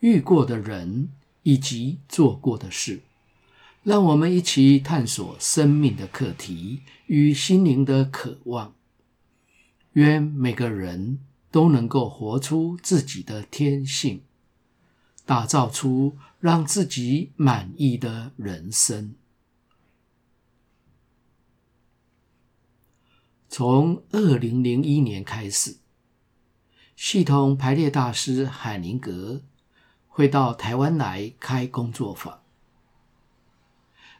遇过的人以及做过的事。让我们一起探索生命的课题与心灵的渴望。愿每个人都能够活出自己的天性，打造出让自己满意的人生。从二零零一年开始，系统排列大师海宁格会到台湾来开工作坊。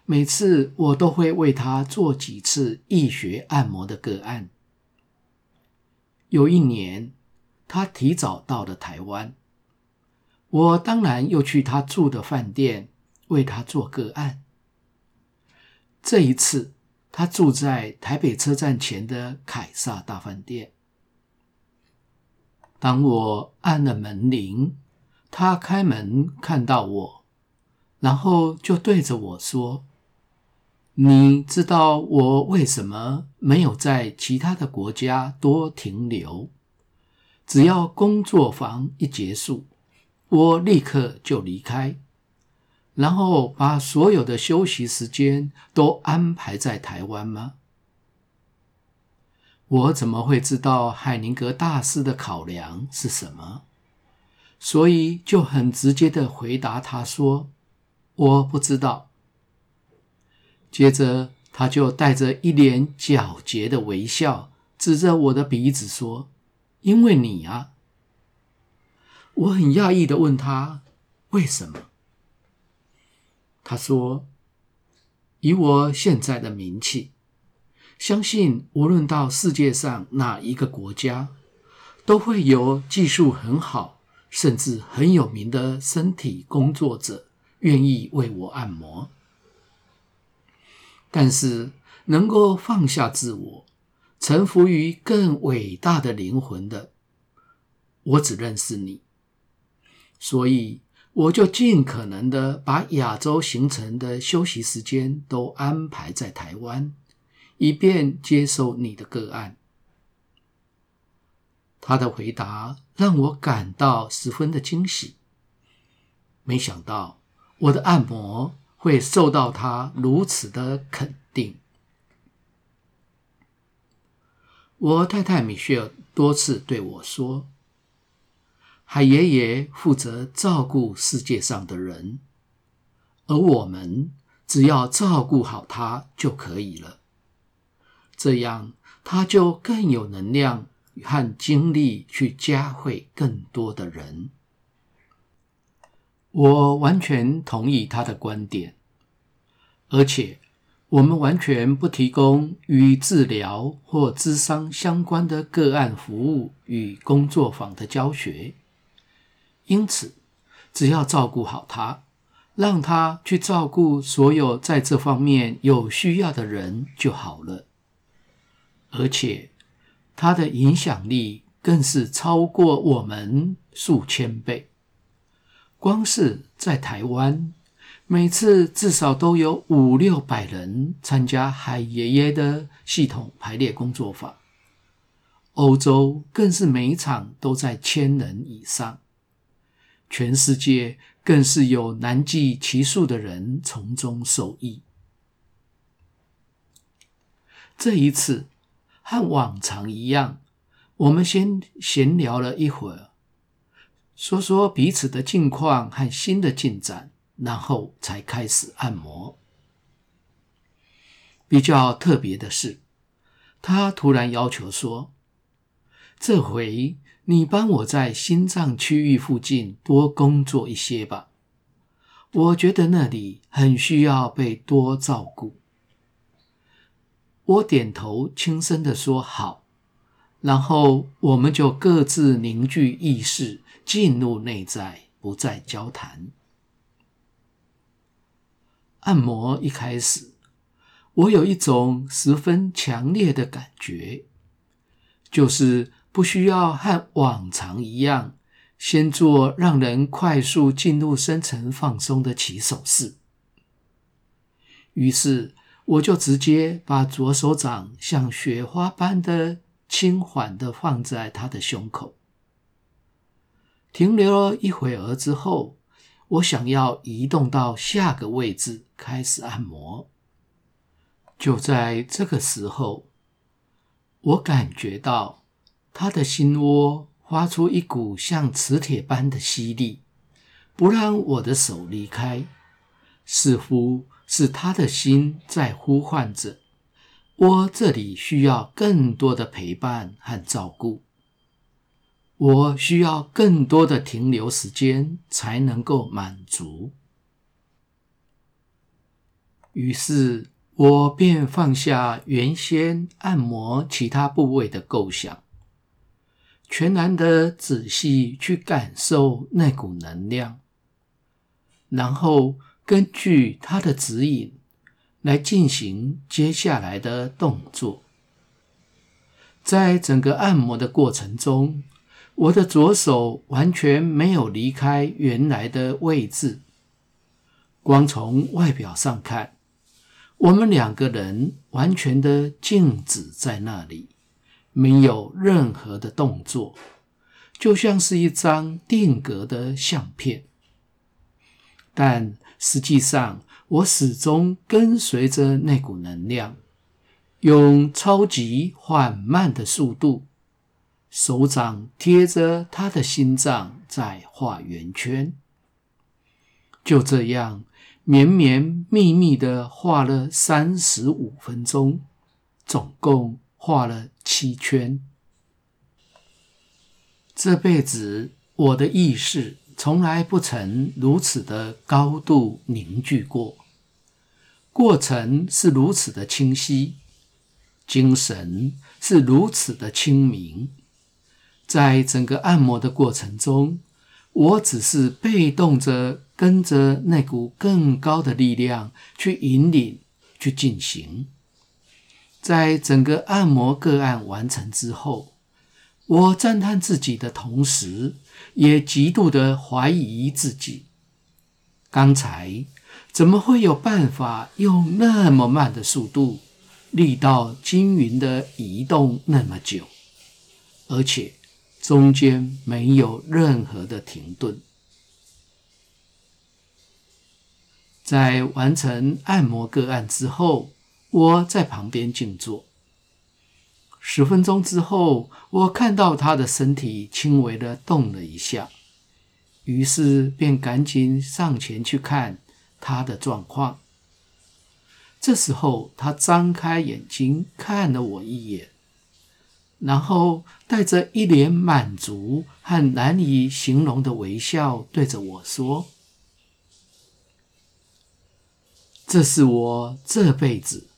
每次我都会为他做几次易学按摩的个案。有一年，他提早到了台湾，我当然又去他住的饭店为他做个案。这一次，他住在台北车站前的凯撒大饭店。当我按了门铃，他开门看到我，然后就对着我说。你知道我为什么没有在其他的国家多停留？只要工作坊一结束，我立刻就离开，然后把所有的休息时间都安排在台湾吗？我怎么会知道海宁格大师的考量是什么？所以就很直接的回答他说：“我不知道。”接着，他就带着一脸狡黠的微笑，指着我的鼻子说：“因为你啊。”我很讶异的问他：“为什么？”他说：“以我现在的名气，相信无论到世界上哪一个国家，都会有技术很好，甚至很有名的身体工作者愿意为我按摩。”但是，能够放下自我，臣服于更伟大的灵魂的，我只认识你。所以，我就尽可能的把亚洲行程的休息时间都安排在台湾，以便接受你的个案。他的回答让我感到十分的惊喜。没想到，我的按摩。会受到他如此的肯定。我太太米歇尔多次对我说：“海爷爷负责照顾世界上的人，而我们只要照顾好他就可以了。这样他就更有能量和精力去教会更多的人。”我完全同意他的观点，而且我们完全不提供与治疗或咨商相关的个案服务与工作坊的教学。因此，只要照顾好他，让他去照顾所有在这方面有需要的人就好了。而且，他的影响力更是超过我们数千倍。光是在台湾，每次至少都有五六百人参加海爷爷的系统排列工作坊。欧洲更是每一场都在千人以上，全世界更是有难计其数的人从中受益。这一次和往常一样，我们先闲聊了一会儿。说说彼此的近况和新的进展，然后才开始按摩。比较特别的是，他突然要求说：“这回你帮我在心脏区域附近多工作一些吧，我觉得那里很需要被多照顾。”我点头轻声的说：“好。”然后我们就各自凝聚意识。进入内在，不再交谈。按摩一开始，我有一种十分强烈的感觉，就是不需要和往常一样，先做让人快速进入深层放松的起手式。于是，我就直接把左手掌像雪花般的轻缓的放在他的胸口，停留了一会儿之后，我想要移动到下个位置开始按摩。就在这个时候，我感觉到他的心窝发出一股像磁铁般的吸力，不让我的手离开，似乎是他的心在呼唤着。我这里需要更多的陪伴和照顾，我需要更多的停留时间才能够满足。于是，我便放下原先按摩其他部位的构想，全然的仔细去感受那股能量，然后根据他的指引。来进行接下来的动作。在整个按摩的过程中，我的左手完全没有离开原来的位置。光从外表上看，我们两个人完全的静止在那里，没有任何的动作，就像是一张定格的相片。但实际上，我始终跟随着那股能量，用超级缓慢的速度，手掌贴着他的心脏在画圆圈。就这样绵绵密密的画了三十五分钟，总共画了七圈。这辈子我的意识从来不曾如此的高度凝聚过。过程是如此的清晰，精神是如此的清明。在整个按摩的过程中，我只是被动着跟着那股更高的力量去引领、去进行。在整个按摩个案完成之后，我赞叹自己的同时，也极度的怀疑自己。刚才。怎么会有办法用那么慢的速度，力道均匀的移动那么久，而且中间没有任何的停顿？在完成按摩个案之后，我在旁边静坐。十分钟之后，我看到他的身体轻微的动了一下，于是便赶紧上前去看。他的状况。这时候，他张开眼睛看了我一眼，然后带着一脸满足和难以形容的微笑，对着我说：“这是我这辈子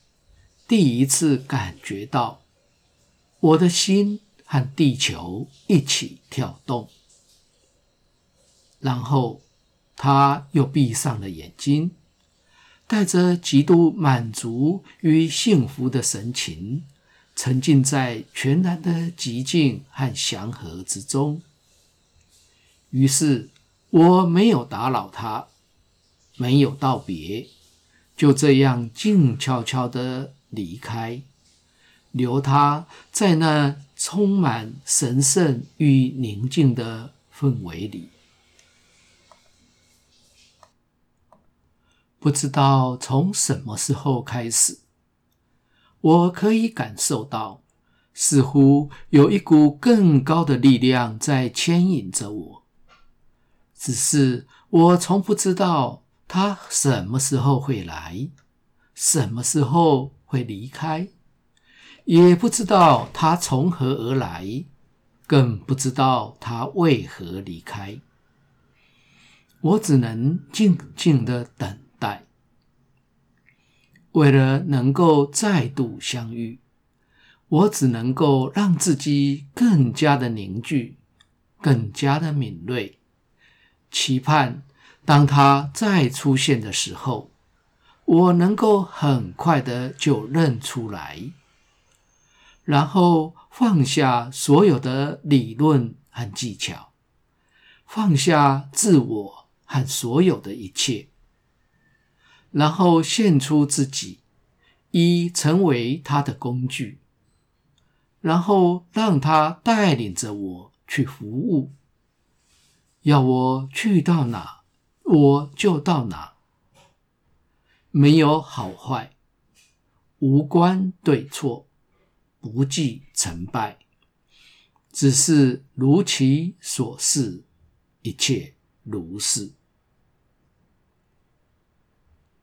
第一次感觉到我的心和地球一起跳动。”然后。他又闭上了眼睛，带着极度满足与幸福的神情，沉浸在全然的寂静和祥和之中。于是我没有打扰他，没有道别，就这样静悄悄地离开，留他在那充满神圣与宁静的氛围里。不知道从什么时候开始，我可以感受到，似乎有一股更高的力量在牵引着我。只是我从不知道它什么时候会来，什么时候会离开，也不知道他从何而来，更不知道他为何离开。我只能静静的等待。为了能够再度相遇，我只能够让自己更加的凝聚，更加的敏锐，期盼当他再出现的时候，我能够很快的就认出来，然后放下所有的理论和技巧，放下自我和所有的一切，然后献出自己，以成为他的工具，然后让他带领着我去服务，要我去到哪，我就到哪。没有好坏，无关对错，不计成败，只是如其所是，一切如是。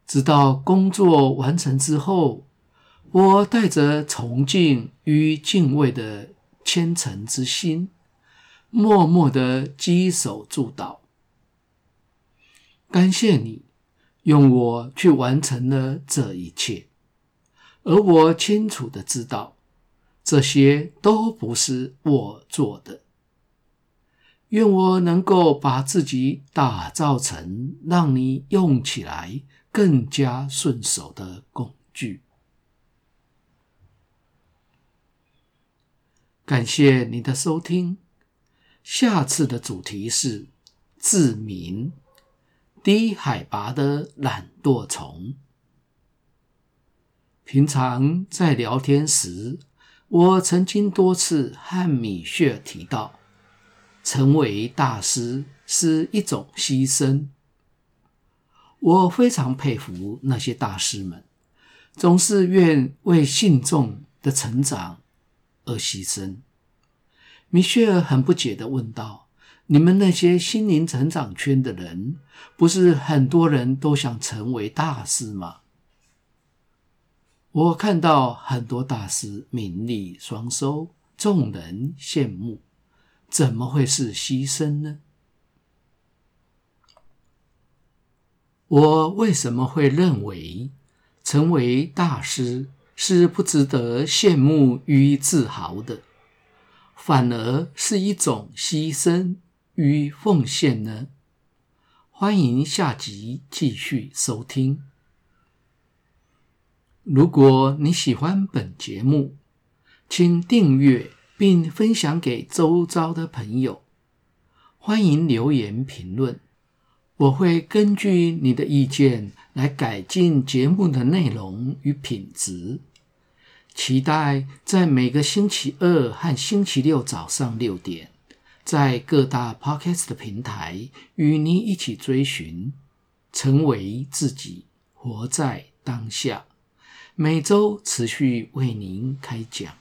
直到工作完成之后，我带着崇敬与敬畏的虔诚之心，默默的稽首祝祷，感谢你。用我去完成了这一切，而我清楚的知道，这些都不是我做的。愿我能够把自己打造成让你用起来更加顺手的工具。感谢你的收听，下次的主题是自明。低海拔的懒惰虫。平常在聊天时，我曾经多次和米歇尔提到，成为大师是一种牺牲。我非常佩服那些大师们，总是愿为信众的成长而牺牲。米歇尔很不解地问道。你们那些心灵成长圈的人，不是很多人都想成为大师吗？我看到很多大师名利双收，众人羡慕，怎么会是牺牲呢？我为什么会认为成为大师是不值得羡慕与自豪的，反而是一种牺牲？与奉献呢？欢迎下集继续收听。如果你喜欢本节目，请订阅并分享给周遭的朋友。欢迎留言评论，我会根据你的意见来改进节目的内容与品质。期待在每个星期二和星期六早上六点。在各大 Podcast 的平台与你一起追寻，成为自己，活在当下。每周持续为您开讲。